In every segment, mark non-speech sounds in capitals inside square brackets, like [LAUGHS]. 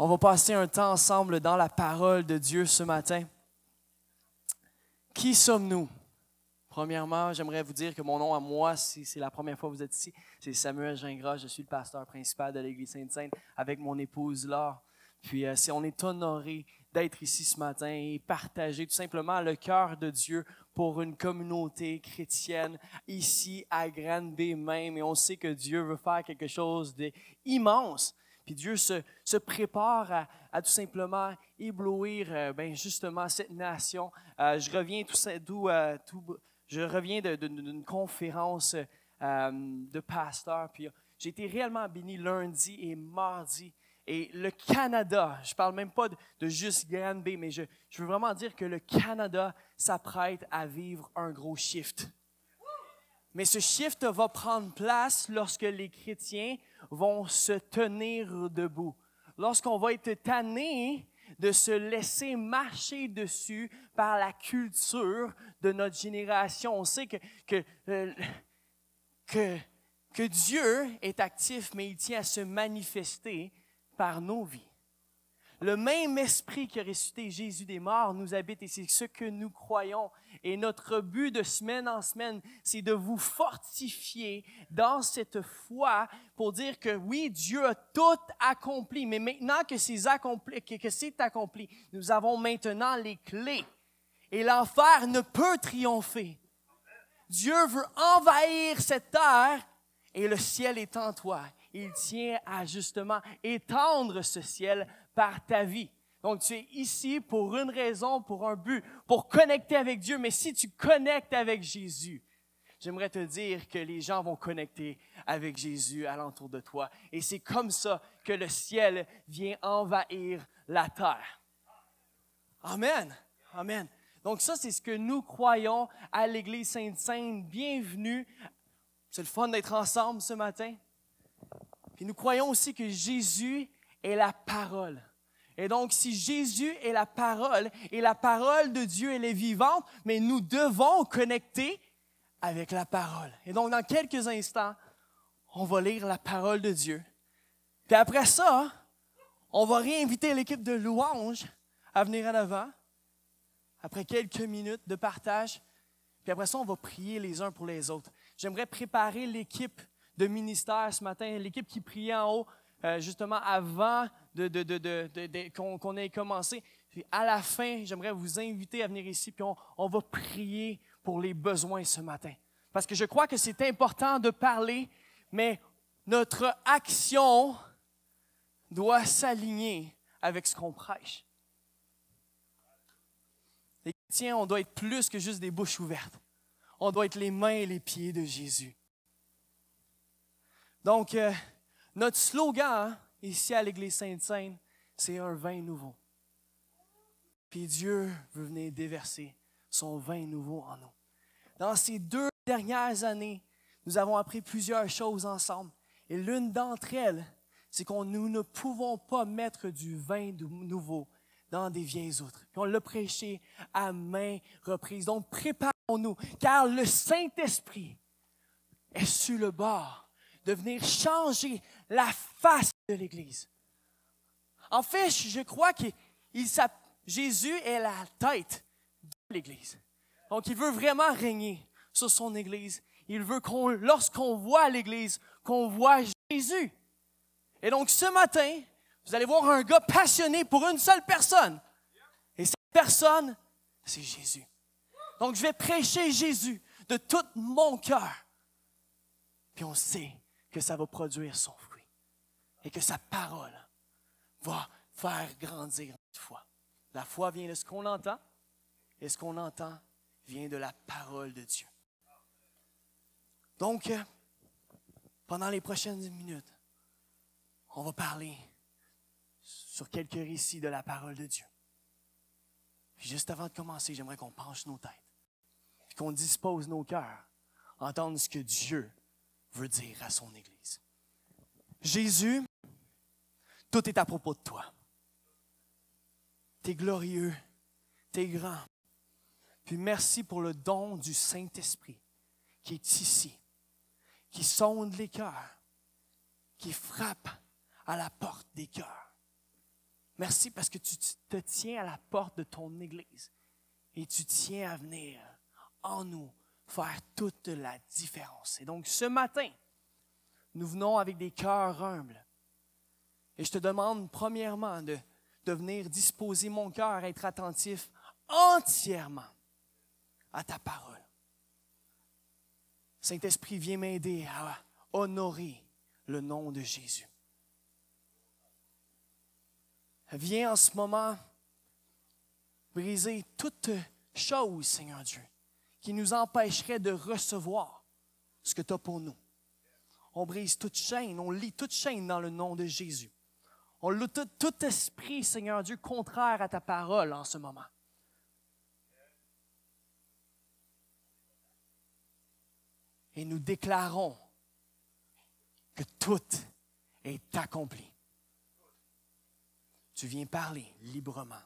On va passer un temps ensemble dans la parole de Dieu ce matin. Qui sommes-nous? Premièrement, j'aimerais vous dire que mon nom à moi, si c'est la première fois que vous êtes ici, c'est Samuel Gingras. Je suis le pasteur principal de l'Église Sainte-Sainte avec mon épouse Laure. Puis euh, on est honoré d'être ici ce matin et partager tout simplement le cœur de Dieu pour une communauté chrétienne ici à Grande-Bay même. Et on sait que Dieu veut faire quelque chose d'immense. Puis Dieu se, prépare à, tout simplement éblouir euh, ben justement cette nation. Euh, je reviens tout, tout, euh, je reviens d'une conférence de pasteurs, puis j'ai été réellement béni lundi et mardi. Et le Canada, je ne parle même pas de, juste Grand B, mais je, veux vraiment dire que le Canada s'apprête à vivre un gros shift. Mais ce shift va prendre place lorsque les chrétiens vont se tenir debout. Lorsqu'on va être tanné de se laisser marcher dessus par la culture de notre génération. On sait que, que, euh, que, que Dieu est actif, mais il tient à se manifester par nos vies. Le même esprit qui a ressuscité Jésus des morts nous habite et c'est ce que nous croyons. Et notre but de semaine en semaine, c'est de vous fortifier dans cette foi pour dire que oui, Dieu a tout accompli, mais maintenant que c'est accompli, que c'est accompli, nous avons maintenant les clés. Et l'enfer ne peut triompher. Dieu veut envahir cette terre et le ciel est en toi. Il tient à justement étendre ce ciel par ta vie. Donc, tu es ici pour une raison, pour un but, pour connecter avec Dieu. Mais si tu connectes avec Jésus, j'aimerais te dire que les gens vont connecter avec Jésus alentour de toi. Et c'est comme ça que le ciel vient envahir la terre. Amen. Amen. Donc ça, c'est ce que nous croyons à l'Église Sainte-Sainte. Bienvenue. C'est le fun d'être ensemble ce matin. Puis nous croyons aussi que Jésus est la parole. Et donc, si Jésus est la parole et la parole de Dieu, elle est vivante, mais nous devons connecter avec la parole. Et donc, dans quelques instants, on va lire la parole de Dieu. Puis après ça, on va réinviter l'équipe de louange à venir en avant. Après quelques minutes de partage. Puis après ça, on va prier les uns pour les autres. J'aimerais préparer l'équipe de ministère ce matin, l'équipe qui priait en haut, euh, justement avant de, qu'on ait commencé. À la fin, j'aimerais vous inviter à venir ici, puis on, on va prier pour les besoins ce matin. Parce que je crois que c'est important de parler, mais notre action doit s'aligner avec ce qu'on prêche. Les chrétiens, on doit être plus que juste des bouches ouvertes. On doit être les mains et les pieds de Jésus. Donc, euh, notre slogan, hein, ici à l'Église Sainte-Sainte, c'est un vin nouveau. Puis Dieu veut venir déverser son vin nouveau en nous. Dans ces deux dernières années, nous avons appris plusieurs choses ensemble. Et l'une d'entre elles, c'est qu'on nous ne pouvons pas mettre du vin nouveau dans des vieilles outres. Puis on l'a prêché à main reprise. Donc préparons-nous, car le Saint-Esprit est sur le bord de venir changer la face de l'Église. En fait, je crois que Jésus est la tête de l'Église. Donc, il veut vraiment régner sur son Église. Il veut qu'on, lorsqu'on voit l'Église, qu'on voit Jésus. Et donc, ce matin, vous allez voir un gars passionné pour une seule personne. Et cette personne, c'est Jésus. Donc, je vais prêcher Jésus de tout mon cœur. Puis on sait que ça va produire son fruit et que sa parole va faire grandir notre foi. La foi vient de ce qu'on entend et ce qu'on entend vient de la parole de Dieu. Donc, pendant les prochaines minutes, on va parler sur quelques récits de la parole de Dieu. juste avant de commencer, j'aimerais qu'on penche nos têtes, qu'on dispose nos cœurs à entendre ce que Dieu veut dire à son Église. Jésus, tout est à propos de toi. Tu es glorieux, tu es grand. Puis merci pour le don du Saint-Esprit qui est ici, qui sonde les cœurs, qui frappe à la porte des cœurs. Merci parce que tu te tiens à la porte de ton Église et tu tiens à venir en nous faire toute la différence. Et donc ce matin, nous venons avec des cœurs humbles. Et je te demande premièrement de, venir disposer mon cœur, être attentif entièrement à ta parole. Saint-Esprit, viens m'aider à honorer le nom de Jésus. Viens en ce moment briser toute chose, Seigneur Dieu, qui nous empêcherait de recevoir ce que tu as pour nous. On brise toute chaîne, on lit toute chaîne dans le nom de Jésus. On lutte tout esprit, Seigneur Dieu, contraire à ta parole en ce moment. Et nous déclarons que tout est accompli tu viens parler librement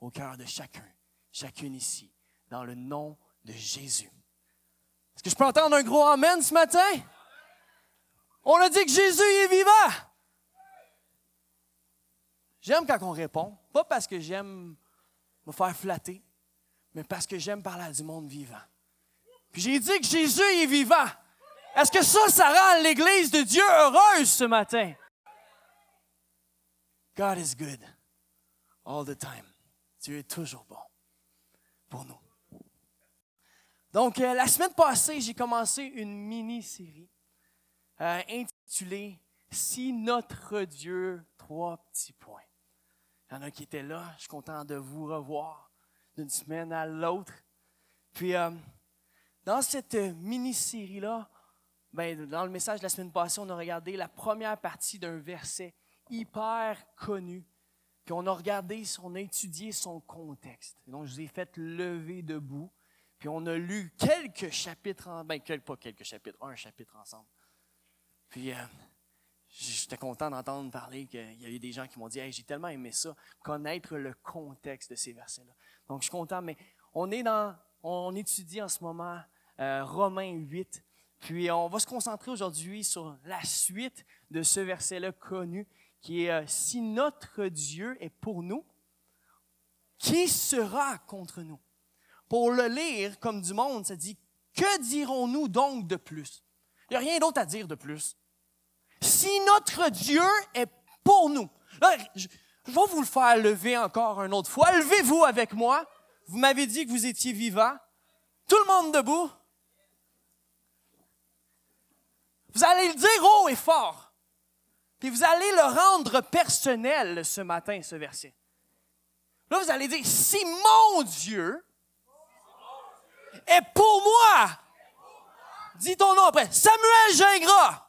au cœur de chacun, chacune ici, dans le nom de Jésus. Est-ce que je peux entendre un gros Amen ce matin? On a dit que Jésus est vivant. J'aime quand on répond, pas parce que j'aime me faire flatter, mais parce que j'aime parler du monde vivant. Puis j'ai dit que Jésus est vivant. Est-ce que ça, ça rend l'Église de Dieu heureuse ce matin? God is good all the time. Dieu est toujours bon pour nous. Donc, euh, la semaine passée, j'ai commencé une mini-série euh, intitulée Si notre Dieu, trois petits points. Il y en a qui étaient là. Je suis content de vous revoir d'une semaine à l'autre. Puis, euh, dans cette mini-série-là, ben, dans le message de la semaine passée, on a regardé la première partie d'un verset hyper connu puis on a regardé, on a étudié son contexte. donc, je vous ai fait lever debout. Puis on a lu quelques chapitres, en, ben, pas quelques chapitres, un chapitre ensemble. Puis euh, j'étais content d'entendre parler qu'il y avait des gens qui m'ont dit hey, j'ai tellement aimé ça, connaître le contexte de ces versets-là. Donc je suis content, mais on est dans, on étudie en ce moment euh, Romains 8. Puis on va se concentrer aujourd'hui sur la suite de ce verset-là connu qui est euh, Si notre Dieu est pour nous, qui sera contre nous? Pour le lire comme du monde, ça dit Que dirons-nous donc de plus? Il n'y a rien d'autre à dire de plus. Si notre Dieu est pour nous, je, je vais vous le faire lever encore une autre fois. Levez-vous avec moi. Vous m'avez dit que vous étiez vivant. Tout le monde debout. Vous allez le dire haut et fort. Puis vous allez le rendre personnel ce matin, ce verset. Là, vous allez dire, si mon Dieu est pour moi, dis ton nom après, Samuel Gingras.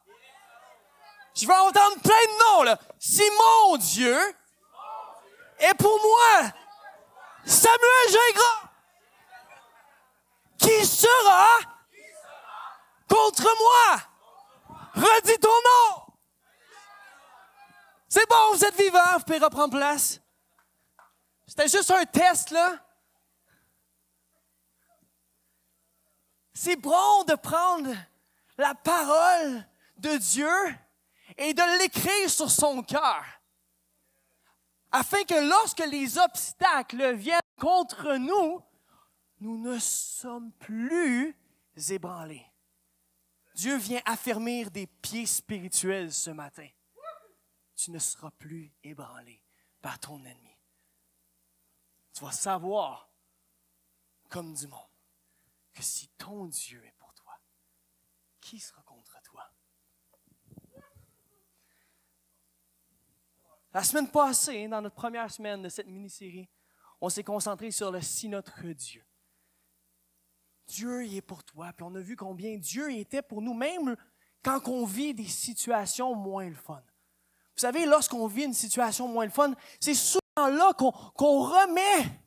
Je vais entendre plein de noms, là. Si mon Dieu est pour moi, Samuel Gingras, qui sera contre moi? Redis ton nom. C'est bon, vous êtes vivant, vous pouvez reprendre place. C'était juste un test, là. C'est bon de prendre la parole de Dieu et de l'écrire sur son cœur, afin que lorsque les obstacles viennent contre nous, nous ne sommes plus ébranlés. Dieu vient affermir des pieds spirituels ce matin tu ne seras plus ébranlé par ton ennemi. Tu vas savoir, comme du monde, que si ton Dieu est pour toi, qui sera contre toi? La semaine passée, dans notre première semaine de cette mini-série, on s'est concentré sur le si notre Dieu. Dieu y est pour toi. Puis on a vu combien Dieu était pour nous, même quand on vit des situations moins le fun. Vous savez, lorsqu'on vit une situation moins le fun, c'est souvent là qu'on remet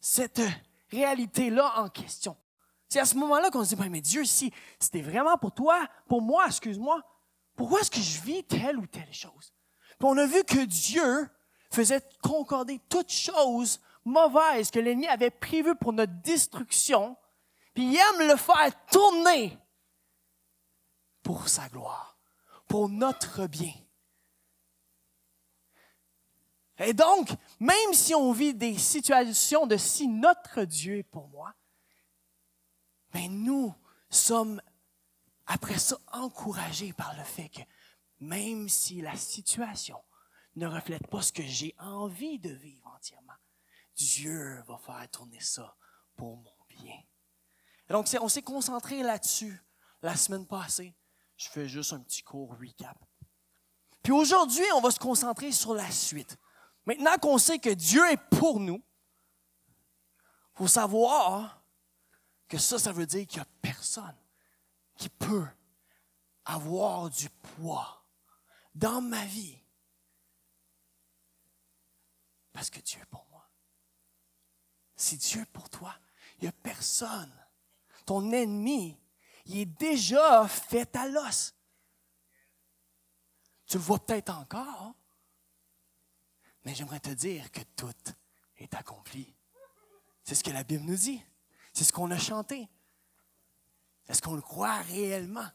cette réalité-là en question. C'est à ce moment-là qu'on se dit, ben, mais Dieu, si c'était vraiment pour toi, pour moi, excuse-moi, pourquoi est-ce que je vis telle ou telle chose? Puis on a vu que Dieu faisait concorder toutes choses mauvaises que l'ennemi avait prévues pour notre destruction, puis il aime le faire tourner pour sa gloire pour notre bien. Et donc, même si on vit des situations de si notre Dieu est pour moi, mais nous sommes après ça encouragés par le fait que même si la situation ne reflète pas ce que j'ai envie de vivre entièrement, Dieu va faire tourner ça pour mon bien. Donc, on s'est concentré là-dessus la semaine passée. Je fais juste un petit court recap. Puis aujourd'hui, on va se concentrer sur la suite. Maintenant qu'on sait que Dieu est pour nous, il faut savoir que ça, ça veut dire qu'il n'y a personne qui peut avoir du poids dans ma vie parce que Dieu est pour moi. Si Dieu est pour toi, il n'y a personne. Ton ennemi, il est déjà fait à l'os. Tu le vois peut-être encore? Mais j'aimerais te dire que tout est accompli. C'est ce que la Bible nous dit. C'est ce qu'on a chanté. Est-ce qu'on le croit réellement?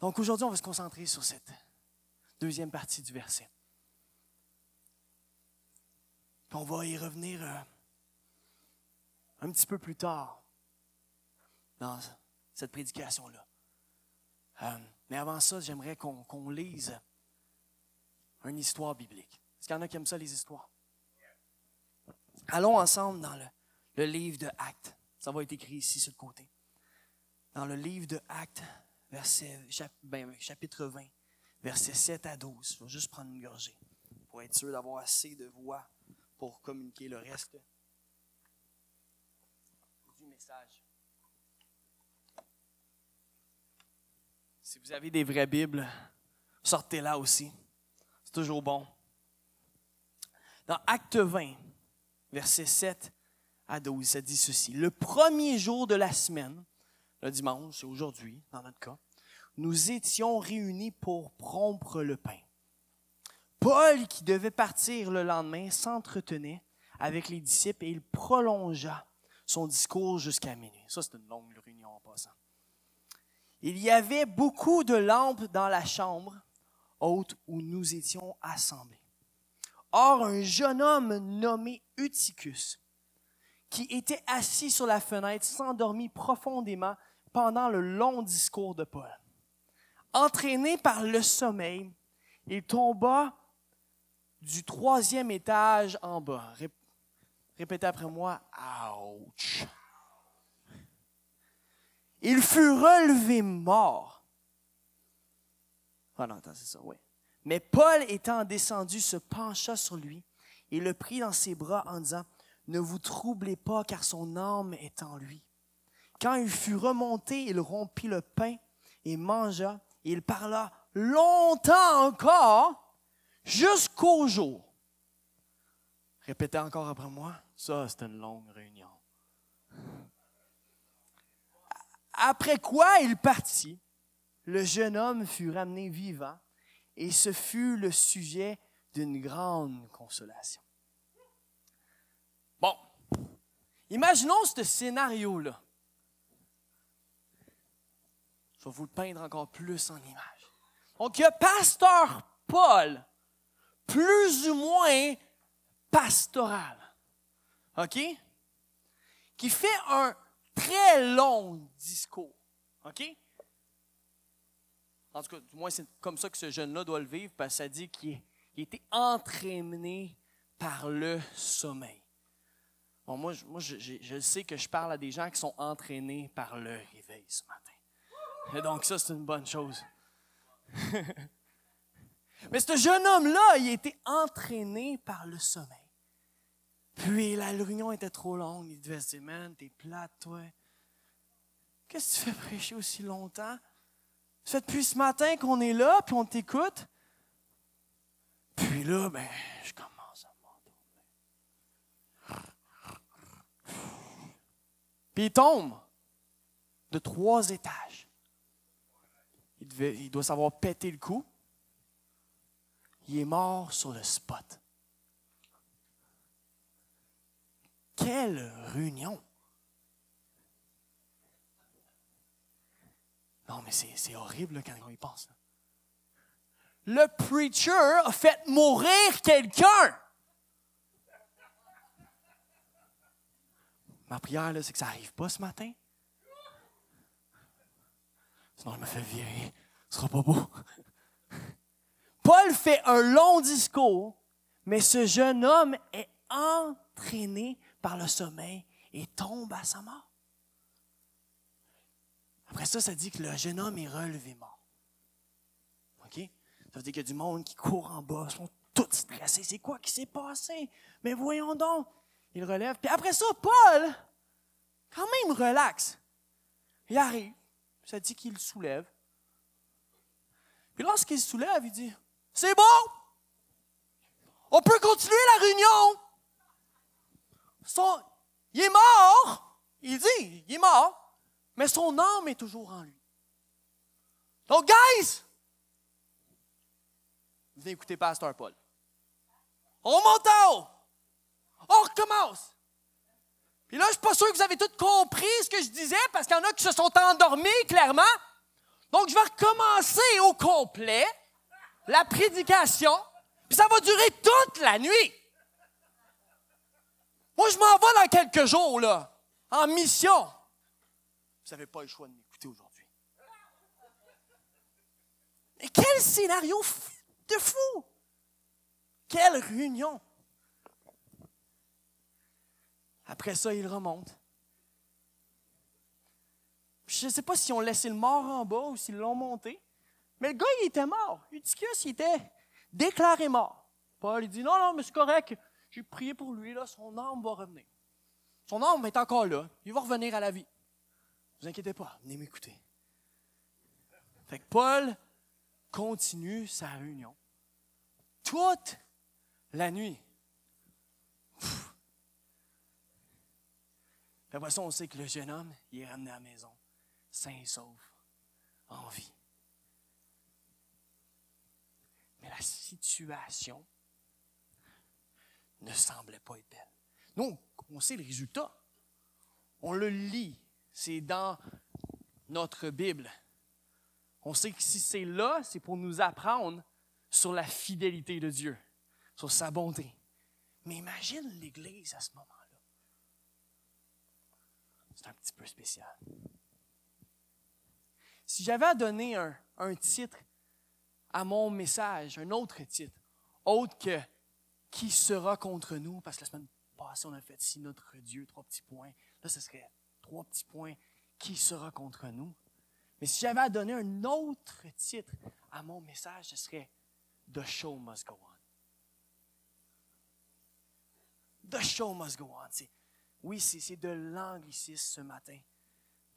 Donc aujourd'hui, on va se concentrer sur cette deuxième partie du verset. Puis on va y revenir euh, un petit peu plus tard dans cette prédication-là. Euh, mais avant ça, j'aimerais qu'on lise une histoire biblique. Est-ce qu'il y en a qui aiment ça, les histoires? Allons ensemble dans le, livre de Actes. Ça va être écrit ici sur le côté. Dans le livre de Actes, verset, ben, chapitre 20, versets 7 à 12. Je vais juste prendre une gorgée pour être sûr d'avoir assez de voix pour communiquer le reste du message. Si vous avez des vraies Bibles, sortez-la aussi. C'est toujours bon. Dans Acte 20, versets 7 à 12, ça dit ceci. Le premier jour de la semaine, le dimanche, c'est aujourd'hui dans notre cas, nous étions réunis pour rompre le pain. Paul, qui devait partir le lendemain, s'entretenait avec les disciples et il prolongea son discours jusqu'à minuit. Ça, c'est une longue réunion en passant. Il y avait beaucoup de lampes dans la chambre haute où nous étions assemblés. Or, un jeune homme nommé Eutychus, qui était assis sur la fenêtre, s'endormit profondément pendant le long discours de Paul. Entraîné par le sommeil, il tomba du troisième étage en bas. Répétez après moi, ouch. Il fut relevé mort. Ah c'est ça, oui. Mais Paul, étant descendu, se pencha sur lui et le prit dans ses bras en disant, Ne vous troublez pas, car son âme est en lui. Quand il fut remonté, il rompit le pain et mangea, et il parla longtemps encore jusqu'au jour. Répétez encore après moi, ça c'est une longue réunion. Après quoi il partit, le jeune homme fut ramené vivant et ce fut le sujet d'une grande consolation. Bon, imaginons ce scénario-là. Je vais vous le peindre encore plus en image. Donc, il y a Pasteur Paul, plus ou moins pastoral, OK? Qui fait un très long discours. OK? En tout cas, du moins, c'est comme ça que ce jeune-là doit le vivre, parce que ça dit qu'il été entraîné par le sommeil. Bon, moi, je, moi je, sais que je parle à des gens qui sont entraînés par le réveil ce matin. Et donc, ça, c'est une bonne chose. [LAUGHS] Mais ce jeune homme-là, il a été entraîné par le sommeil. Puis la réunion était trop longue. Il devait se dire, man, t'es plate, toi. Qu'est-ce que tu fais prêcher aussi longtemps? Ça fait depuis ce matin qu'on est là, puis on t'écoute. Puis là, ben, je commence à m'endormir. Puis il tombe de trois étages. Il, devait, il doit savoir péter le coup. Il est mort sur le spot. Quelle réunion! Non, mais c'est horrible quand on y pense. le preacher a fait mourir quelqu'un. Ma prière, c'est que ça n'arrive pas ce matin. Sinon, je me fais virer. Ce sera pas beau. Paul fait un long discours, mais ce jeune homme est entraîné par le sommeil et tombe à sa mort. Après ça, ça dit que le jeune homme est relevé mort. OK? Ça veut dire qu'il y a du monde qui court en bas, ils sont tous stressés. C'est quoi qui s'est passé? Mais voyons donc. Il relève. Puis après ça, Paul, quand même relaxe. Il arrive. Ça dit qu'il soulève. Puis lorsqu'il soulève, il dit C'est bon! On peut continuer la réunion! Son, il est mort! Il dit Il est mort, mais son âme est toujours en lui. Donc, guys! Venez écouter Pasteur Paul. On monte en haut! On recommence! Puis là, je ne suis pas sûr que vous avez tout compris ce que je disais parce qu'il y en a qui se sont endormis, clairement. Donc, je vais recommencer au complet la prédication, puis ça va durer toute la nuit. Moi, je m'en vais dans quelques jours, là, en mission. Vous n'avez pas le choix de m'écouter aujourd'hui. Mais quel scénario de fou! Quelle réunion! Après ça, il remonte. Je ne sais pas si on laissé le mort en bas ou s'ils l'ont monté. Mais le gars, il était mort. Eutychus, il était déclaré mort. Paul, il dit Non, non, mais c'est correct. J'ai prié pour lui, là, son âme va revenir. Son âme est encore là. Il va revenir à la vie. Vous inquiétez pas, venez m'écouter. Fait que Paul continue sa réunion. Toute la nuit. après ça, on sait que le jeune homme, il est ramené à la maison, sain et sauf, en vie. Mais la situation ne semblait pas être belle. Nous, on sait le résultat. On le lit. C'est dans notre Bible. On sait que si c'est là, c'est pour nous apprendre sur la fidélité de Dieu, sur sa bonté. Mais imagine l'Église à ce moment c'est un petit peu spécial. Si j'avais à donner un, un titre à mon message, un autre titre, autre que Qui sera contre nous, parce que la semaine passée, on a fait si notre Dieu, trois petits points. Là, ce serait trois petits points. Qui sera contre nous? Mais si j'avais à donner un autre titre à mon message, ce serait The Show Must Go On. The Show Must Go On. Oui, c'est de l'anglicisme ce matin.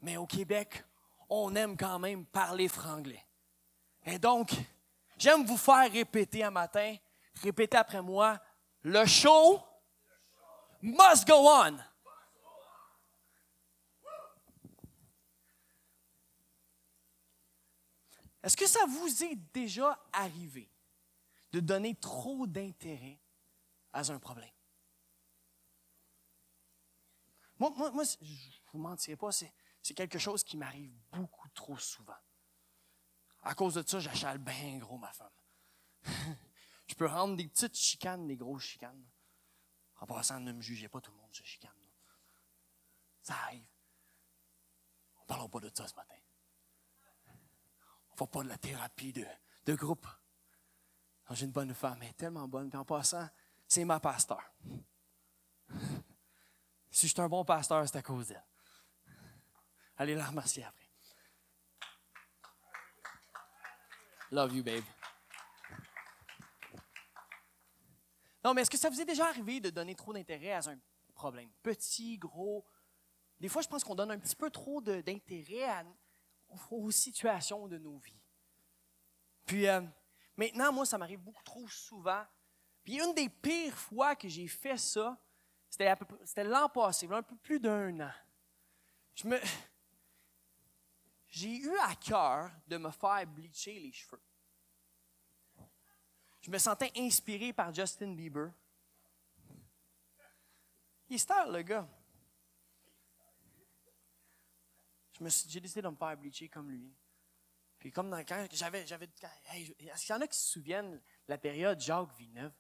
Mais au Québec, on aime quand même parler franglais. Et donc, j'aime vous faire répéter un matin, répétez après moi, le show must go on. Est-ce que ça vous est déjà arrivé de donner trop d'intérêt à un problème? Moi, moi, moi je ne vous mentirai pas, c'est quelque chose qui m'arrive beaucoup trop souvent. À cause de ça, j'achale bien gros ma femme. [LAUGHS] je peux rendre des petites chicanes, des grosses chicanes. En passant, ne me jugez pas, tout le monde se chicane. Ça arrive. On ne parlera pas de ça ce matin. On fait pas de la thérapie de, de groupe. J'ai une bonne femme, elle est tellement bonne. Puis en passant, c'est ma pasteur. [LAUGHS] Si je suis un bon pasteur, c'est à cause d'elle. Allez la remercier après. Love you, babe. Non, mais est-ce que ça vous est déjà arrivé de donner trop d'intérêt à un problème? Petit, gros. Des fois, je pense qu'on donne un petit peu trop d'intérêt aux situations de nos vies. Puis euh, maintenant, moi, ça m'arrive beaucoup trop souvent. Puis une des pires fois que j'ai fait ça, c'était l'an passé, un peu plus d'un an. Je me, j'ai eu à cœur de me faire bleacher les cheveux. Je me sentais inspiré par Justin Bieber. Il est star, le gars. Je me j'ai décidé de me faire bleacher comme lui. Puis comme dans, quand j'avais, j'avais, est-ce qu'il y en a qui se souviennent la période Jacques Villeneuve?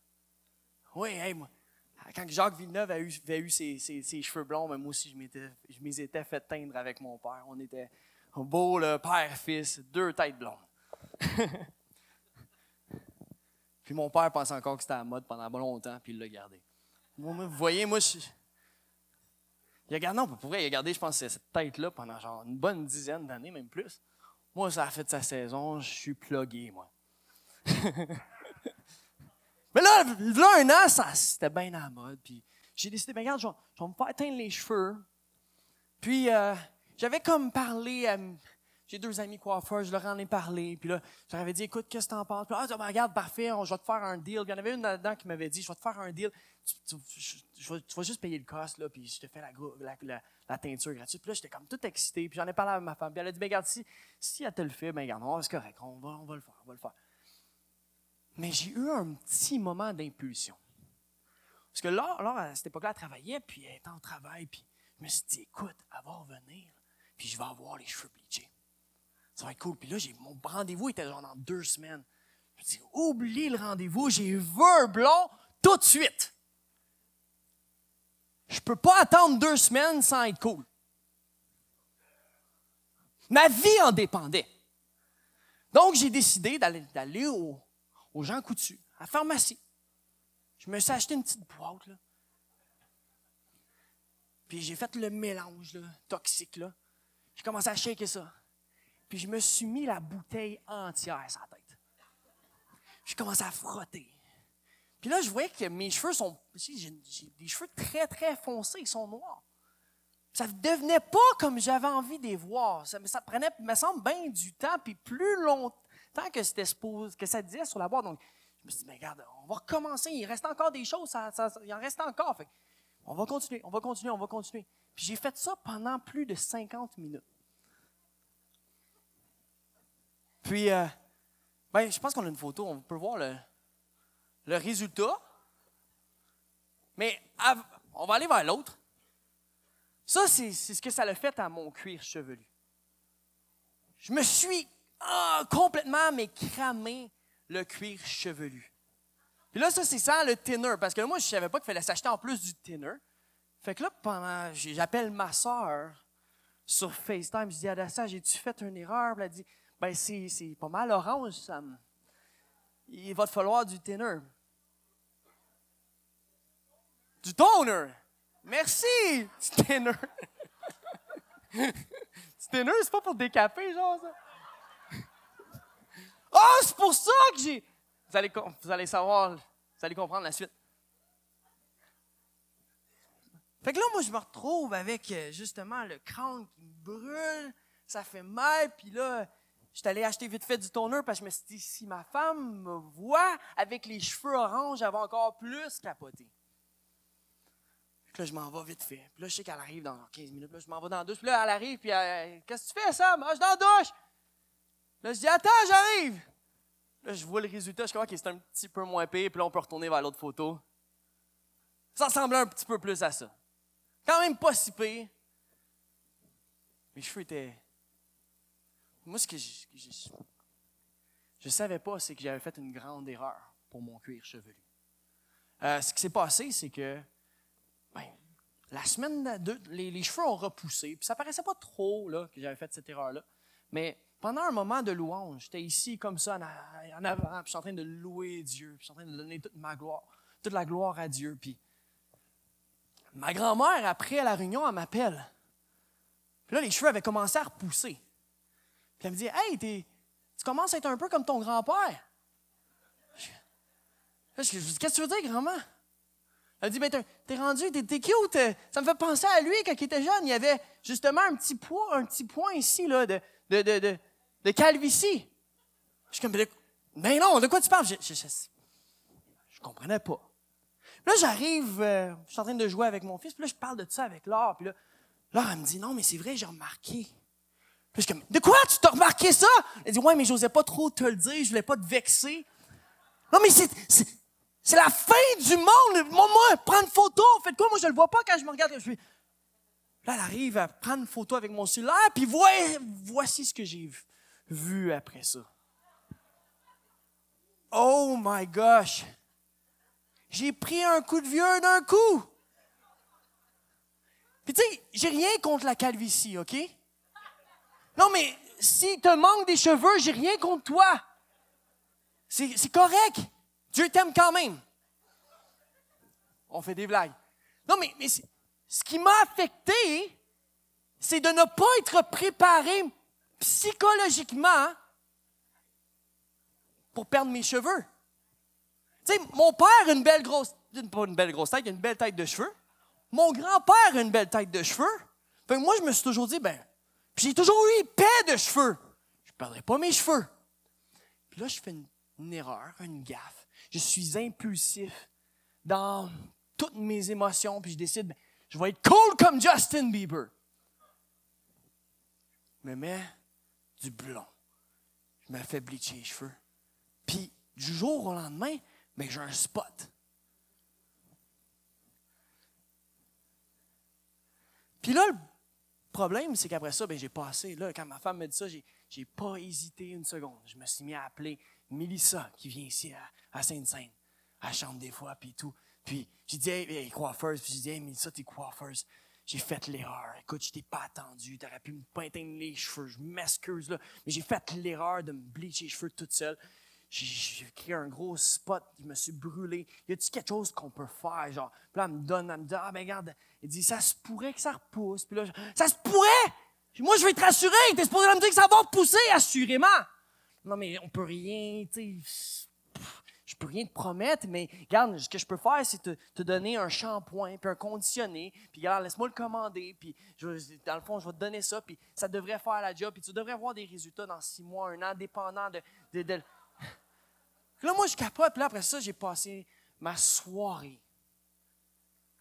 Oui, hey, moi, quand Jacques Villeneuve a eu, avait eu ses, ses, cheveux blonds, mais moi aussi, je m'étais, je étais fait teindre avec mon père. On était beau, le père-fils, deux têtes blondes. [LAUGHS] puis mon père pensait encore que c'était à la mode pendant longtemps, puis il l'a gardé. vous voyez, moi, je, il a gardé, non, pour vrai, il a gardé, je pense, cette tête-là pendant genre une bonne dizaine d'années, même plus. Moi, ça a fait sa saison, je suis plugué, moi. [LAUGHS] Mais là, là, un an, ça, c'était bien à la mode. Puis j'ai décidé, ben regarde, je vais, me faire teindre les cheveux. Puis euh, j'avais comme parlé à. J'ai deux amis coiffeurs, je leur en ai parlé. Puis là, je leur avais dit, écoute, qu'est-ce que t'en penses? Puis là, ah, ben, regarde, parfait, je vais te faire un deal. Puis il y en avait une là-dedans qui m'avait dit, je vais te faire un deal. Tu, vas, juste payer le cost, là, puis je te fais la, teinture gratuite. Puis là, j'étais comme tout excité. Puis j'en ai parlé à ma femme. Puis elle a dit, ben regarde, si, si elle te le fait, ben regarde, c'est correct, on va, on va le faire, on va le faire. Mais j'ai eu un petit moment d'impulsion. Parce que là, à cette époque-là, elle travaillait, puis elle était en travail, puis je me suis dit, écoute, elle va revenir, puis je vais avoir les cheveux bleachés. Ça va être cool. Puis là, mon rendez-vous était genre dans deux semaines. Je me dit, oublie le rendez-vous, j'ai vu un blond tout de suite. Je peux pas attendre deux semaines sans être cool. Ma vie en dépendait. Donc, j'ai décidé d'aller au, aux gens coutus, à la pharmacie. Je me suis acheté une petite boîte, là. Puis j'ai fait le mélange là, toxique, là. J'ai commencé à shaker ça. Puis je me suis mis la bouteille entière sur la tête. J'ai commencé à frotter. Puis là, je voyais que mes cheveux sont. J'ai des cheveux très, très foncés, ils sont noirs. Ça ne devenait pas comme j'avais envie de les voir. Ça, ça prenait, me semble, bien du temps, puis plus longtemps que que ça disait sur la boîte. Donc, je me suis dit, mais regarde, on va recommencer. Il reste encore des choses. Ça, il en reste encore. On va continuer, on va continuer, on va continuer. Puis j'ai fait ça pendant plus de 50 minutes. Puis, euh, ben, je pense qu'on a une photo. On peut voir le, le résultat. Mais on va aller vers l'autre. Ça, c'est ce que ça a fait à mon cuir chevelu. Je me suis ah, complètement, mais cramé le cuir chevelu. Puis là, ça, c'est sans le thinner, parce que moi, je savais pas qu'il fallait s'acheter en plus du thinner. Fait que là, pendant, j'appelle ma soeur sur FaceTime, je dis, Adassa, j'ai-tu fait une erreur? Elle dit, ben, c'est, pas mal orange, Sam. Il va te falloir du thinner. Du toner. Merci, du thinner. [LAUGHS] du thinner, c'est pas pour décaper, genre, ça. Oh, c'est pour ça que j'ai. Vous allez, vous allez savoir, vous allez comprendre la suite. Fait que là, moi, je me retrouve avec euh, justement le crâne qui me brûle, ça fait mal, puis là, je suis allé acheter vite fait du toner parce que je me suis dit, si ma femme me voit avec les cheveux orange, elle va encore plus capoter. Puis là, je m'en vais vite fait. Puis là, je sais qu'elle arrive dans 15 minutes. Là, je m'en vais dans la douche. Puis là, elle arrive, puis elle, Qu'est-ce que tu fais, ça? Suis dans la douche. Là, je dis, attends, j'arrive. Là, je vois le résultat, je crois que c'est un petit peu moins pire, puis là, on peut retourner vers l'autre photo. Ça ressemblait un petit peu plus à ça. Quand même pas si pire. Mes cheveux étaient. Moi, ce que je, je, savais pas, c'est que j'avais fait une grande erreur pour mon cuir chevelu. Euh, ce qui s'est passé, c'est que ben, la semaine de, les, cheveux ont repoussé. Puis ça paraissait pas trop que j'avais fait cette erreur-là. Mais pendant un moment de louange, j'étais ici comme ça en avant, puis je suis en train de louer Dieu, puis je suis en train de donner toute ma gloire, toute la gloire à Dieu. Puis ma grand-mère, après la réunion, elle m'appelle. Puis là, les cheveux avaient commencé à repousser. Elle me dit Hey, tu commences à être un peu comme ton grand-père. Je, je, dis Qu'est-ce que tu veux dire, grand-mère? Elle dit Ben, t'es rendu, t'es cute. Ça me fait penser à lui quand il était jeune. Il y avait justement un petit point, un petit point ici là, de, calvitie. Je suis comme, mais non, de quoi tu parles? Je, je, comprenais pas. là, j'arrive, euh, je suis en train de jouer avec mon fils, puis là, je parle de ça avec Laure, puis là, Laure, elle me dit, non, mais c'est vrai, j'ai remarqué. Je suis comme, de quoi? Tu t'as remarqué ça? Elle dit, ouais, mais j'osais pas trop te le dire, je voulais pas te vexer. Non, mais c'est, c'est, la fin du monde. Moi, moi, prendre photo, faites quoi? Moi, je le vois pas quand je me regarde. Je Là, elle arrive à prendre une photo avec mon cellulaire, puis voici ce que j'ai vu après ça. Oh my gosh! J'ai pris un coup de vieux d'un coup! Puis tu sais, j'ai rien contre la calvitie, OK? Non, mais si te manque des cheveux, j'ai rien contre toi. C'est correct. Dieu t'aime quand même. On fait des blagues. Non, mais, ce qui m'a affecté, c'est de ne pas être préparé psychologiquement pour perdre mes cheveux. Tu sais, mon père a une belle grosse, pas une belle grosse tête, une belle tête de cheveux. Mon grand-père a une belle tête de cheveux. Fait moi, je me suis toujours dit, ben, j'ai toujours eu épais de cheveux. Je ne perdrai pas mes cheveux. Puis là, je fais une, erreur, une gaffe. Je suis impulsif dans toutes mes émotions, puis je décide, ben, je vais être cool comme Justin Bieber. Je me mets du blond. Je me fais bleacher les cheveux. Puis, du jour au lendemain, mais ben, j'ai un spot. Puis là, le problème, c'est qu'après ça, ben, j'ai passé. Là, quand ma femme me dit ça, j'ai, j'ai pas hésité une seconde. Je me suis mis à appeler Mélissa, qui vient ici à, Sainte-Sainte. Elle chante des fois, puis tout. Puis j'ai dit, hey, coiffeuse. Puis j'ai dit, hey, Mélissa, t'es coiffeuse. J'ai fait l'erreur. Écoute, je t'ai pas attendu. T'aurais pu me peindre les cheveux. Je m'excuse, là. Mais j'ai fait l'erreur de me bleacher les cheveux toute seule j'ai créé un gros spot, je me suis brûlé. Y a-t-il quelque chose qu'on peut faire? Genre, puis là, elle me donne, elle me dit, ah, ben, regarde, elle dit, ça se pourrait que ça repousse. Puis là, ça se pourrait! Moi, je vais te rassurer, t'es supposé me dire que ça va repousser, assurément. Non, mais on peut rien, tu sais, je peux rien te promettre, mais regarde, ce que je peux faire, c'est te, donner un shampoing, puis un conditionné, puis regarde, laisse-moi le commander, puis je, dans le fond, je vais te donner ça, puis ça devrait faire la job, puis tu devrais avoir des résultats dans six mois, un an, dépendant de là, moi, je capote. Puis là, après ça, j'ai passé ma soirée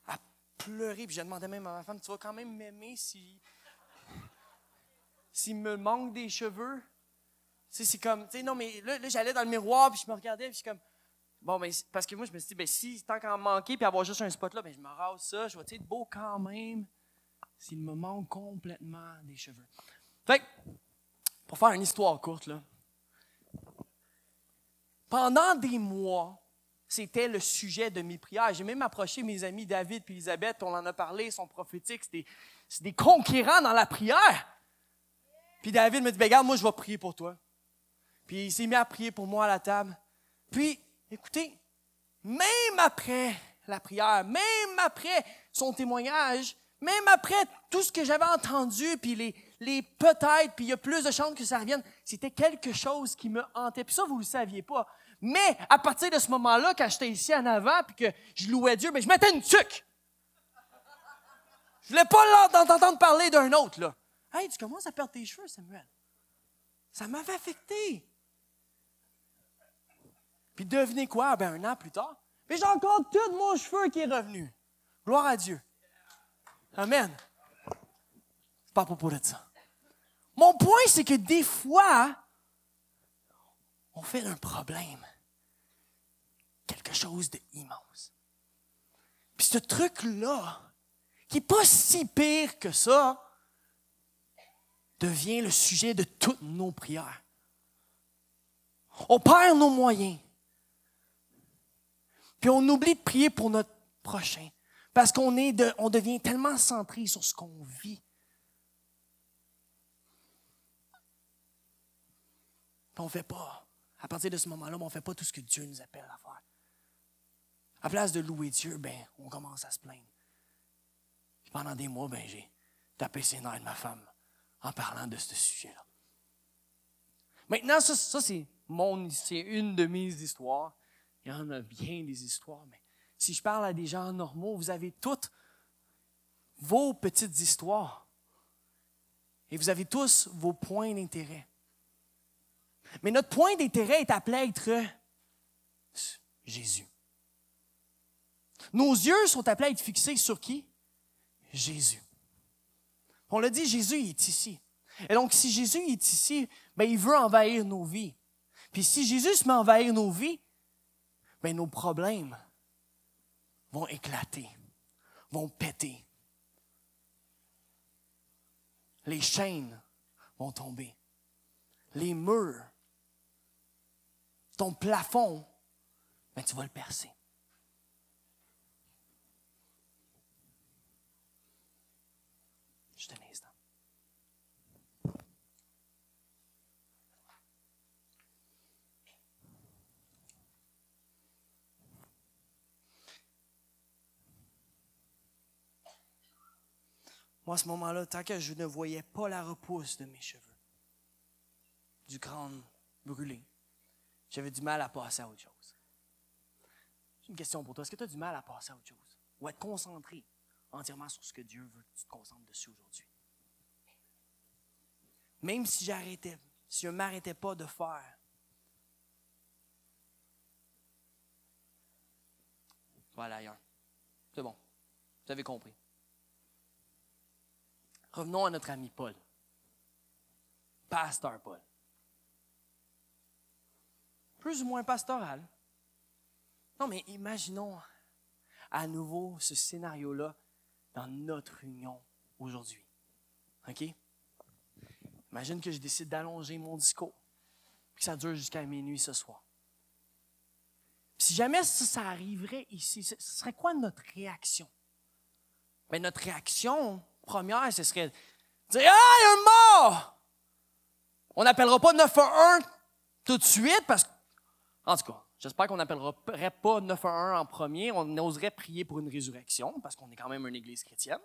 à pleurer. Puis j'ai demandé même à ma femme, tu vas quand même m'aimer si... S'il me manque des cheveux? Tu sais, c'est comme, tu sais, non, mais là, j'allais dans le miroir, puis je me regardais, puis je suis comme, bon, mais parce que moi, je me suis dit, ben, si, tant qu'en manquer, puis avoir juste un spot là, ben, je me rase ça, je vais être beau quand même, s'il me manque complètement des cheveux. Fait pour faire une histoire courte, là, pendant des mois, c'était le sujet de mes prières. J'ai même approché mes amis David et Elisabeth, on en a parlé, ils sont prophétiques, c'est des, conquérants dans la prière. Puis David me dit, ben, regarde, moi je vais prier pour toi. Puis il s'est mis à prier pour moi à la table. Puis, écoutez, même après la prière, même après son témoignage, même après tout ce que j'avais entendu, puis les, les peut-être, puis il y a plus de chances que ça revienne, c'était quelque chose qui me hantait. Puis ça, vous ne le saviez pas. Mais à partir de ce moment-là, quand j'étais ici en avant puis que je louais Dieu, mais je mettais une tuque. Je voulais pas t'entendre parler d'un autre, là. Hey, tu commences à perdre tes cheveux, Samuel. Ça m'avait affecté. Puis devenez quoi? Ben, un an plus tard. Mais j'ai encore tout mon cheveu qui est revenu. Gloire à Dieu. Amen. C'est pas propos de ça. Mon point, c'est que des fois, on fait un problème quelque chose d'immense. Puis ce truc-là, qui n'est pas si pire que ça, devient le sujet de toutes nos prières. On perd nos moyens. Puis on oublie de prier pour notre prochain. Parce qu'on est de, on devient tellement centré sur ce qu'on vit. On ne fait pas. À partir de ce moment-là, on ne fait pas tout ce que Dieu nous appelle à faire. À place de louer Dieu, ben, on commence à se plaindre. pendant des mois, ben, j'ai tapé ses nerfs de ma femme en parlant de ce sujet-là. Maintenant, ça, ça c'est mon, c'est une de mes histoires. Il y en a bien des histoires, mais si je parle à des gens normaux, vous avez toutes vos petites histoires. Et vous avez tous vos points d'intérêt. Mais notre point d'intérêt est appelé à être Jésus. Nos yeux sont appelés à être fixés sur qui? Jésus. On l'a dit, Jésus est ici. Et donc, si Jésus est ici, ben, il veut envahir nos vies. Puis si Jésus se met envahir nos vies, ben, nos problèmes vont éclater, vont péter. Les chaînes vont tomber. les murs, ton plafond, ben, tu vas le percer. Juste un instant. Moi, à ce moment-là, tant que je ne voyais pas la repousse de mes cheveux, du crâne brûlé, j'avais du mal à passer à autre chose. J'ai une question pour toi. Est-ce que tu as du mal à passer à autre chose? Ou à être concentré entièrement sur ce que Dieu veut que tu te concentres dessus aujourd'hui? Même si j'arrêtais, si je ne m'arrêtais pas de faire, voilà ailleurs. C'est bon. Vous avez compris. Revenons à notre ami Paul. Pasteur Paul. Plus ou moins pastoral. Non, mais imaginons à nouveau ce scénario-là dans notre union aujourd'hui. OK? Imagine que je décide d'allonger mon discours, que ça dure jusqu'à minuit ce soir. si jamais ça, arriverait ici, ce serait quoi notre réaction? Bien, notre réaction, première, ce serait dire Ah, il y a un mort! On n'appellera pas 911 tout de suite parce que. En tout cas, j'espère qu'on n'appellerait pas 911 en premier. On oserait prier pour une résurrection parce qu'on est quand même une église chrétienne.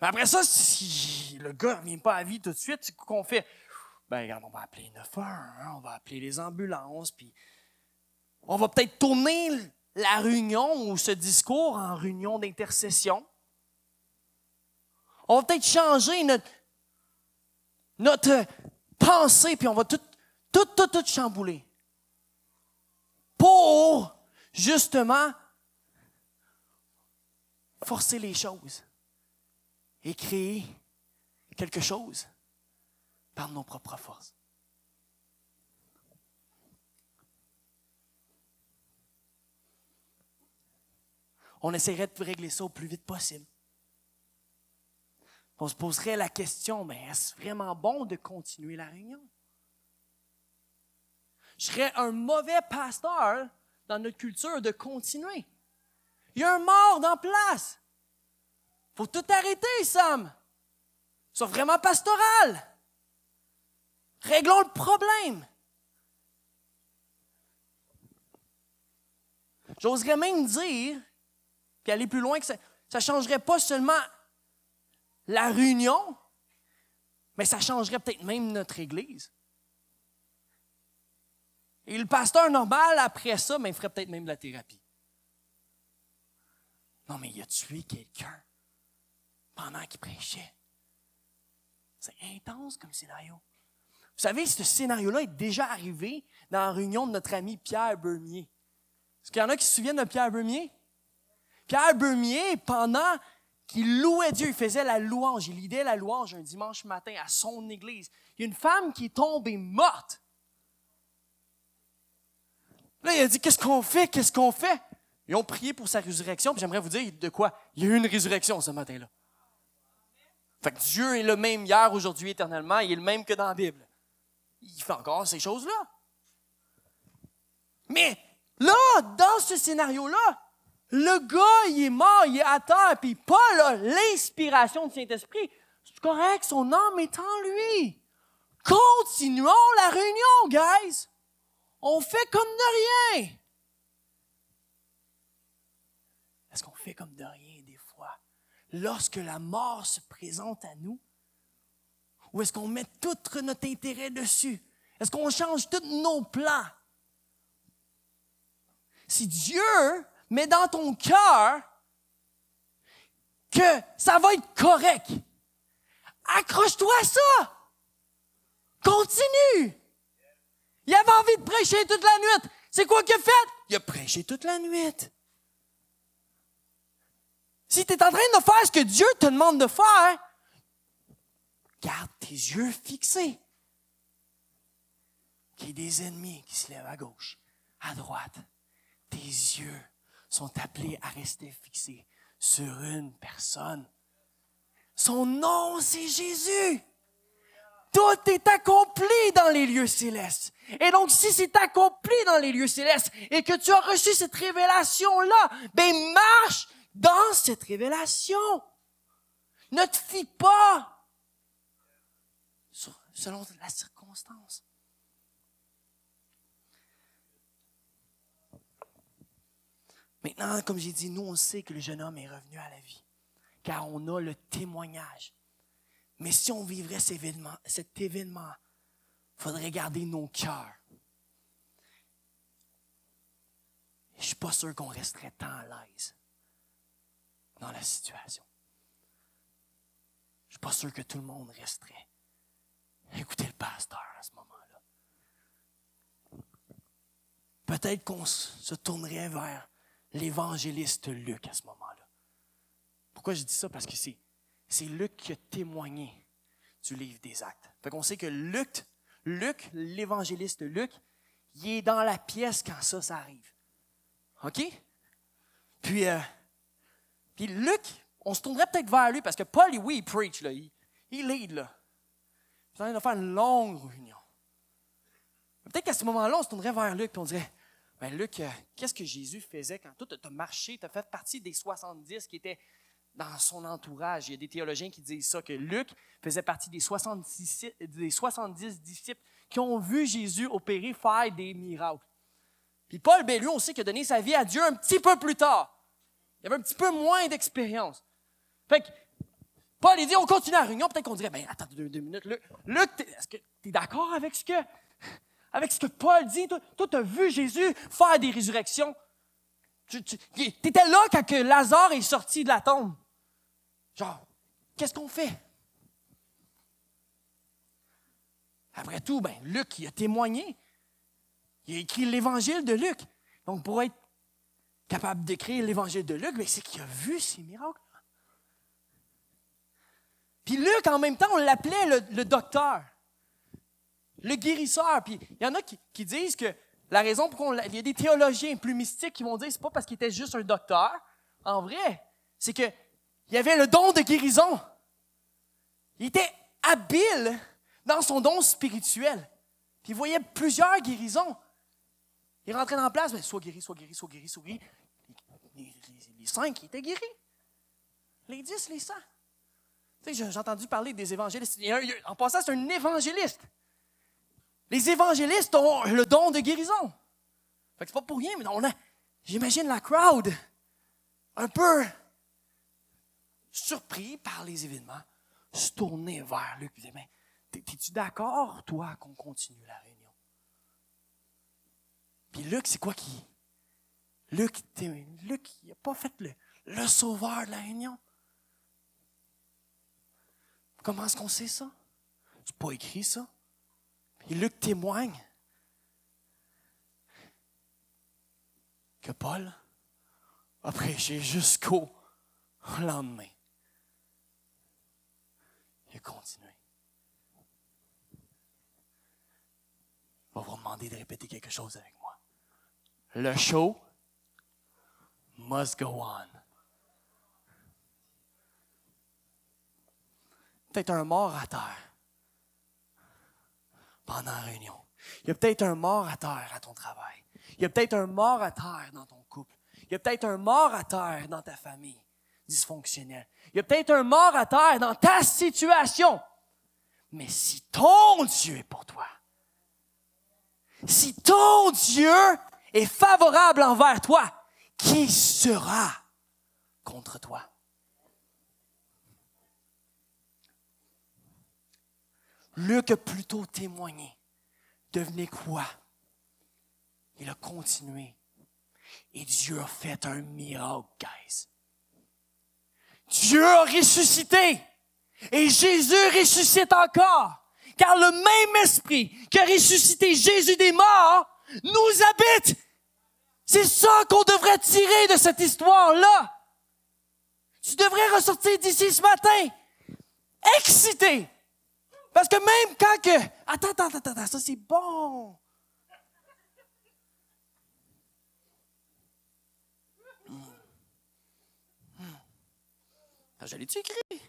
Mais après ça, si le gars ne vient pas à vie tout de suite, c'est qu'on fait? Ben, regarde, on va appeler 911, hein, on va appeler les ambulances, puis on va peut-être tourner la réunion ou ce discours en réunion d'intercession. On va peut-être changer notre, notre pensée, puis on va tout, tout, tout, tout chambouler. Pour, justement, forcer les choses et créer quelque chose par nos propres forces. on essaierait de régler ça au plus vite possible. On se poserait la question, mais est-ce vraiment bon de continuer la réunion? Je serais un mauvais pasteur dans notre culture de continuer. Il y a un mort dans place. faut tout arrêter, Sam. Sois vraiment pastoral. Réglons le problème. J'oserais même dire puis aller plus loin, que ça ne changerait pas seulement la réunion, mais ça changerait peut-être même notre Église. Et le pasteur normal, après ça, ben, il ferait peut-être même de la thérapie. Non, mais il a tué quelqu'un pendant qu'il prêchait. C'est intense comme scénario. Vous savez, ce scénario-là est déjà arrivé dans la réunion de notre ami Pierre Bermier. Est-ce qu'il y en a qui se souviennent de Pierre Bermier? Pierre Bermier, pendant qu'il louait Dieu, il faisait la louange, il lidait la louange un dimanche matin à son église. Il y a une femme qui est tombée morte. Là, il a dit, qu'est-ce qu'on fait? Qu'est-ce qu'on fait? Ils ont prié pour sa résurrection, j'aimerais vous dire de quoi? Il y a eu une résurrection ce matin-là. Fait que Dieu est le même hier, aujourd'hui, éternellement, il est le même que dans la Bible. Il fait encore ces choses-là. Mais là, dans ce scénario-là, le gars, il est mort, il est à terre, puis Paul a l'inspiration du Saint-Esprit. C'est correct, son âme est en lui. Continuons la réunion, guys. On fait comme de rien. Est-ce qu'on fait comme de rien des fois? Lorsque la mort se présente à nous? Ou est-ce qu'on met tout notre intérêt dessus? Est-ce qu'on change tous nos plans? Si Dieu mais dans ton cœur que ça va être correct. Accroche-toi à ça. Continue. Il avait envie de prêcher toute la nuit. C'est quoi qu'il a fait? Il a prêché toute la nuit. Si tu es en train de faire ce que Dieu te demande de faire, garde tes yeux fixés. Qu'il y ait des ennemis qui se lèvent à gauche, à droite. Tes yeux sont appelés à rester fixés sur une personne. Son nom, c'est Jésus. Tout est accompli dans les lieux célestes. Et donc, si c'est accompli dans les lieux célestes et que tu as reçu cette révélation-là, ben marche dans cette révélation. Ne te fie pas selon la circonstance. Maintenant, comme j'ai dit, nous, on sait que le jeune homme est revenu à la vie, car on a le témoignage. Mais si on vivrait cet événement, cet faudrait garder nos cœurs. Je ne suis pas sûr qu'on resterait tant à l'aise dans la situation. Je ne suis pas sûr que tout le monde resterait. Écoutez le pasteur à ce moment-là. Peut-être qu'on se tournerait vers l'évangéliste Luc à ce moment-là. Pourquoi je dis ça? Parce que c'est, c'est Luc qui a témoigné du livre des actes. Fait qu'on sait que Luc, Luc, l'évangéliste Luc, il est dans la pièce quand ça, ça arrive. OK? Puis, euh, puis Luc, on se tournerait peut-être vers lui parce que Paul, oui, il preach, là, il, il lead. Là. Il est en faire une longue réunion. Peut-être qu'à ce moment-là, on se tournerait vers Luc et on dirait ben Luc, euh, qu'est-ce que Jésus faisait quand toi, tu as marché, tu as fait partie des 70 qui étaient dans son entourage? Il y a des théologiens qui disent ça, que Luc faisait partie des 70, des 70 disciples qui ont vu Jésus opérer, faire des miracles. Puis Paul, lui, on sait qu'il a donné sa vie à Dieu un petit peu plus tard. Il avait un petit peu moins d'expérience. Fait que Paul, il dit, on continue la réunion. Peut-être qu'on dirait, ben attends deux, deux minutes. Luc, Luc est-ce que tu es d'accord avec ce que avec ce que Paul dit? Toi, tu as vu Jésus faire des résurrections? Tu, étais là quand Lazare est sorti de la tombe. Genre, qu'est-ce qu'on fait? Après tout, ben, Luc, il a témoigné. Il a écrit l'évangile de Luc. Donc, pour être capable d'écrire l'évangile de Luc, ben, c'est qu'il a vu ces miracles. Puis Luc, en même temps, on l'appelait le docteur le guérisseur. Puis il y en a qui, disent que la raison pour qu'on. Il y a des théologiens plus mystiques qui vont dire que c'est pas parce qu'il était juste un docteur. En vrai, c'est qu'il y avait le don de guérison. Il était habile dans son don spirituel. Puis il voyait plusieurs guérisons. Il rentrait dans la place, mais soit guéri, soit guéri, soit guéri, soit guéri. Les, les, cinq, ils étaient guéris. Les dix, les cent. Tu sais, j'ai entendu parler des évangélistes. En passant, c'est un évangéliste. Les évangélistes ont le don de guérison. Fait que c'est pas pour rien, mais on a, j'imagine la crowd un peu surpris par les événements, se tourner vers Luc et dire, mais es-tu d'accord, toi, qu'on continue la réunion? Puis Luc, c'est quoi qui... Luc, Luc, il n'a pas fait le, le sauveur de la réunion. Comment est-ce qu'on sait ça? C'est pas écrit ça? Et Luc témoigne que Paul a prêché jusqu'au lendemain. Il a continué. Je vais vous demander de répéter quelque chose avec moi. Le show must go on. Peut-être un mort à terre pendant la réunion. Il y a peut-être un mort à terre à ton travail. Il y a peut-être un mort à terre dans ton couple. Il y a peut-être un mort à terre dans ta famille dysfonctionnelle. Il y a peut-être un mort à terre dans ta situation. Mais si ton Dieu est pour toi, si ton Dieu est favorable envers toi, qui sera contre toi? Luc a plutôt témoigné. Devenez quoi? Il a continué. Et Dieu a fait un miracle, guys. Dieu a ressuscité. Et Jésus ressuscite encore. Car le même esprit qui a ressuscité Jésus des morts nous habite. C'est ça qu'on devrait tirer de cette histoire-là. Tu devrais ressortir d'ici ce matin excité parce que même quand que. Attends, attends, attends, attends, ça c'est bon. Ah, je l'ai-tu écrit?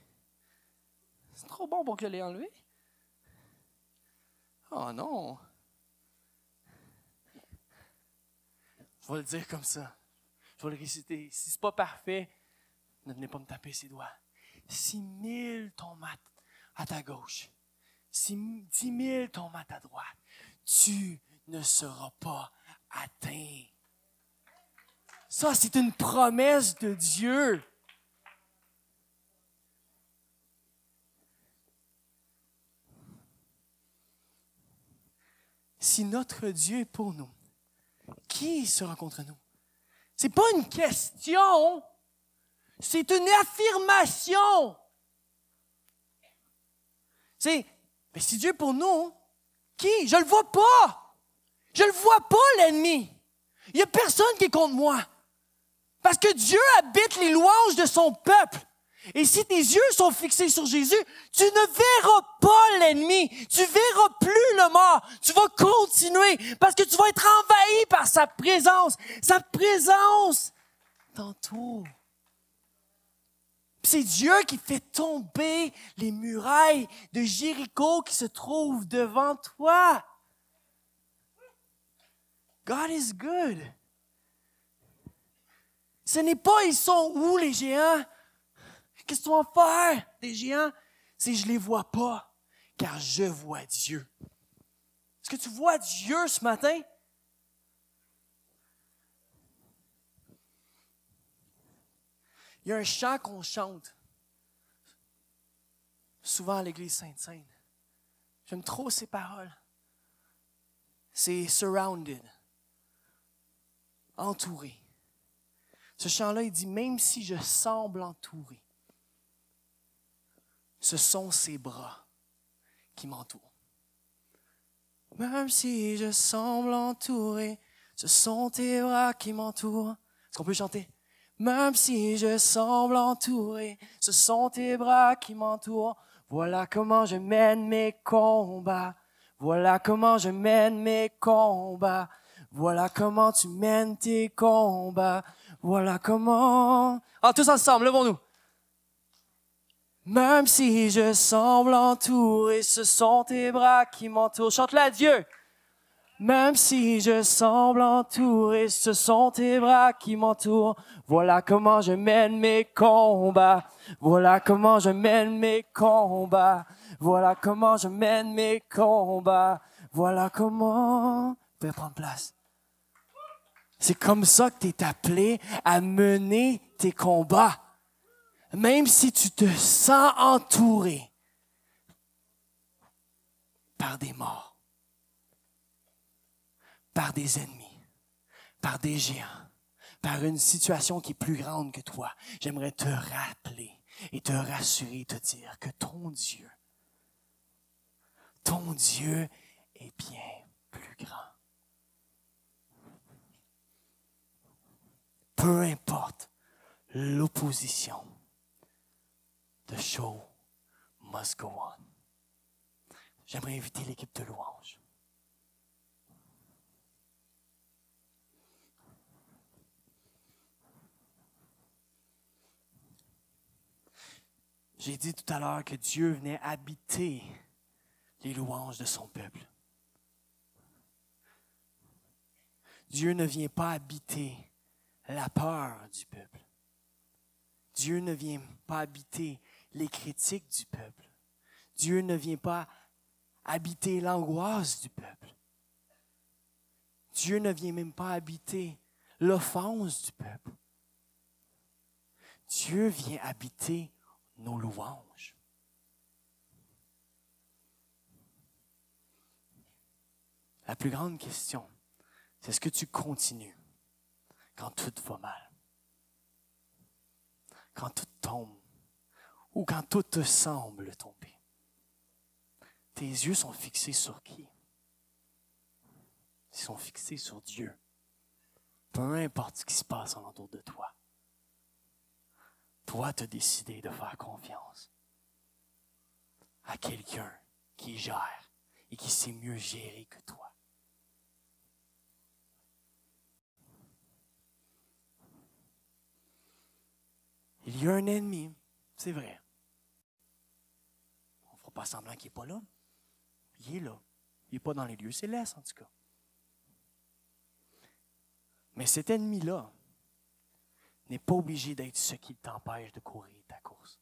C'est trop bon pour que je l'ai enlevé. Oh non. Je vais le dire comme ça. Je vais le réciter. Si c'est pas parfait, ne venez pas me taper ses doigts. Si mille tombent à ta gauche, si dix mille tombent à ta droite, tu ne seras pas atteint. Ça, c'est une promesse de Dieu. Si notre Dieu est pour nous, qui sera contre nous? C'est pas une question, c'est une affirmation. C'est, mais si Dieu pour nous, qui? Je le vois pas. Je le vois pas, l'ennemi. Il y a personne qui est contre moi. Parce que Dieu habite les louanges de son peuple. Et si tes yeux sont fixés sur Jésus, tu ne verras pas l'ennemi. Tu verras plus le mort. Tu vas continuer parce que tu vas être envahi par sa présence. Sa présence t'entoure. C'est Dieu qui fait tomber les murailles de Jéricho qui se trouvent devant toi. God is good. Ce n'est pas ils sont où les géants? Qu'est-ce que tu vas faire des géants? C'est je les vois pas, car je vois Dieu. Est-ce que tu vois Dieu ce matin? Il y a un chant qu'on chante souvent à l'église Sainte-Sainte. J'aime trop ces paroles. C'est surrounded, entouré. Ce chant-là, il dit, même si je semble entouré, ce sont ses bras qui m'entourent. Même si je semble entouré, ce sont tes bras qui m'entourent. Est-ce qu'on peut chanter? Même si je semble entouré, ce sont tes bras qui m'entourent. Voilà comment je mène mes combats. Voilà comment je mène mes combats. Voilà comment tu mènes tes combats. Voilà comment. Ah, tous ensemble, levons-nous. Même si je semble entouré, ce sont tes bras qui m'entourent. Chante-la Dieu. Même si je semble entouré, ce sont tes bras qui m'entourent. Voilà comment je mène mes combats. Voilà comment je mène mes combats. Voilà comment je mène mes combats. Voilà comment... Vous prendre place. C'est comme ça que tu es appelé à mener tes combats. Même si tu te sens entouré par des morts par des ennemis, par des géants, par une situation qui est plus grande que toi, j'aimerais te rappeler et te rassurer, te dire que ton Dieu, ton Dieu est bien plus grand. Peu importe l'opposition, the show must go on. J'aimerais inviter l'équipe de louange. J'ai dit tout à l'heure que Dieu venait habiter les louanges de son peuple. Dieu ne vient pas habiter la peur du peuple. Dieu ne vient pas habiter les critiques du peuple. Dieu ne vient pas habiter l'angoisse du peuple. Dieu ne vient même pas habiter l'offense du peuple. Dieu vient habiter nos louanges. La plus grande question, c'est est-ce que tu continues quand tout va mal, quand tout tombe? Ou quand tout te semble tomber? Tes yeux sont fixés sur qui? Ils sont fixés sur Dieu. Peu importe ce qui se passe en autour de toi. Toi, tu as décidé de faire confiance à quelqu'un qui gère et qui sait mieux gérer que toi. Il y a un ennemi, c'est vrai. On ne fera pas semblant qu'il n'est pas là. Il est là. Il n'est pas dans les lieux célestes, en tout cas. Mais cet ennemi-là n'est pas obligé d'être ce qui t'empêche de courir ta course.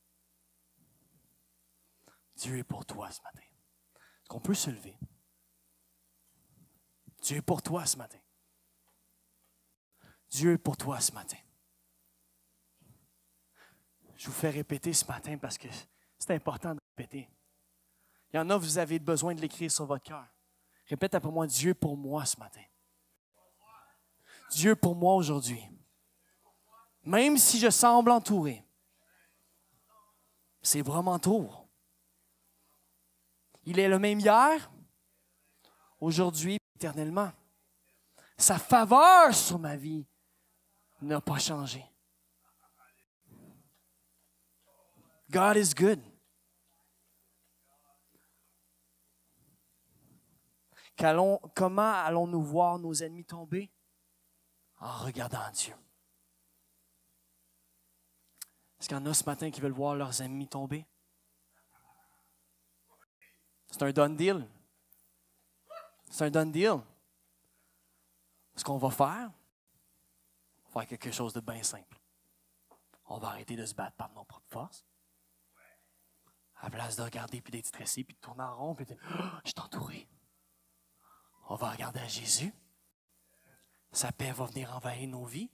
Dieu est pour toi ce matin. Est-ce qu'on peut se lever? Dieu est pour toi ce matin. Dieu est pour toi ce matin. Je vous fais répéter ce matin parce que c'est important de répéter. Il y en a, vous avez besoin de l'écrire sur votre cœur. Répète après moi, Dieu pour moi ce matin. Dieu pour moi aujourd'hui. Même si je semble entouré, c'est vraiment tour. Il est le même hier, aujourd'hui, éternellement. Sa faveur sur ma vie n'a pas changé. God is good. comment allons-nous voir nos ennemis tomber? En regardant Dieu. Est-ce qu'il y en a ce matin qui veulent voir leurs ennemis tomber? C'est un done deal. C'est un done deal. Ce qu'on va faire, on va faire quelque chose de bien simple. On va arrêter de se battre par nos propres forces. À la place de regarder, puis d'être stressé, puis de tourner en rond, puis de dire oh, Je suis entouré. On va regarder à Jésus. Sa paix va venir envahir nos vies.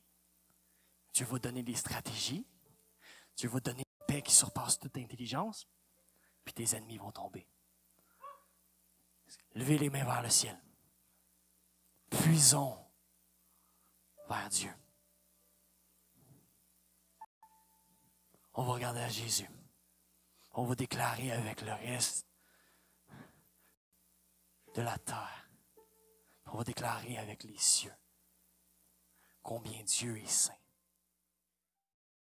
Dieu va donner des stratégies. Dieu va donner une paix qui surpasse toute intelligence. Puis tes ennemis vont tomber. Levez les mains vers le ciel. Puisons vers Dieu. On va regarder à Jésus. On va déclarer avec le reste de la terre. On va déclarer avec les cieux combien Dieu est saint.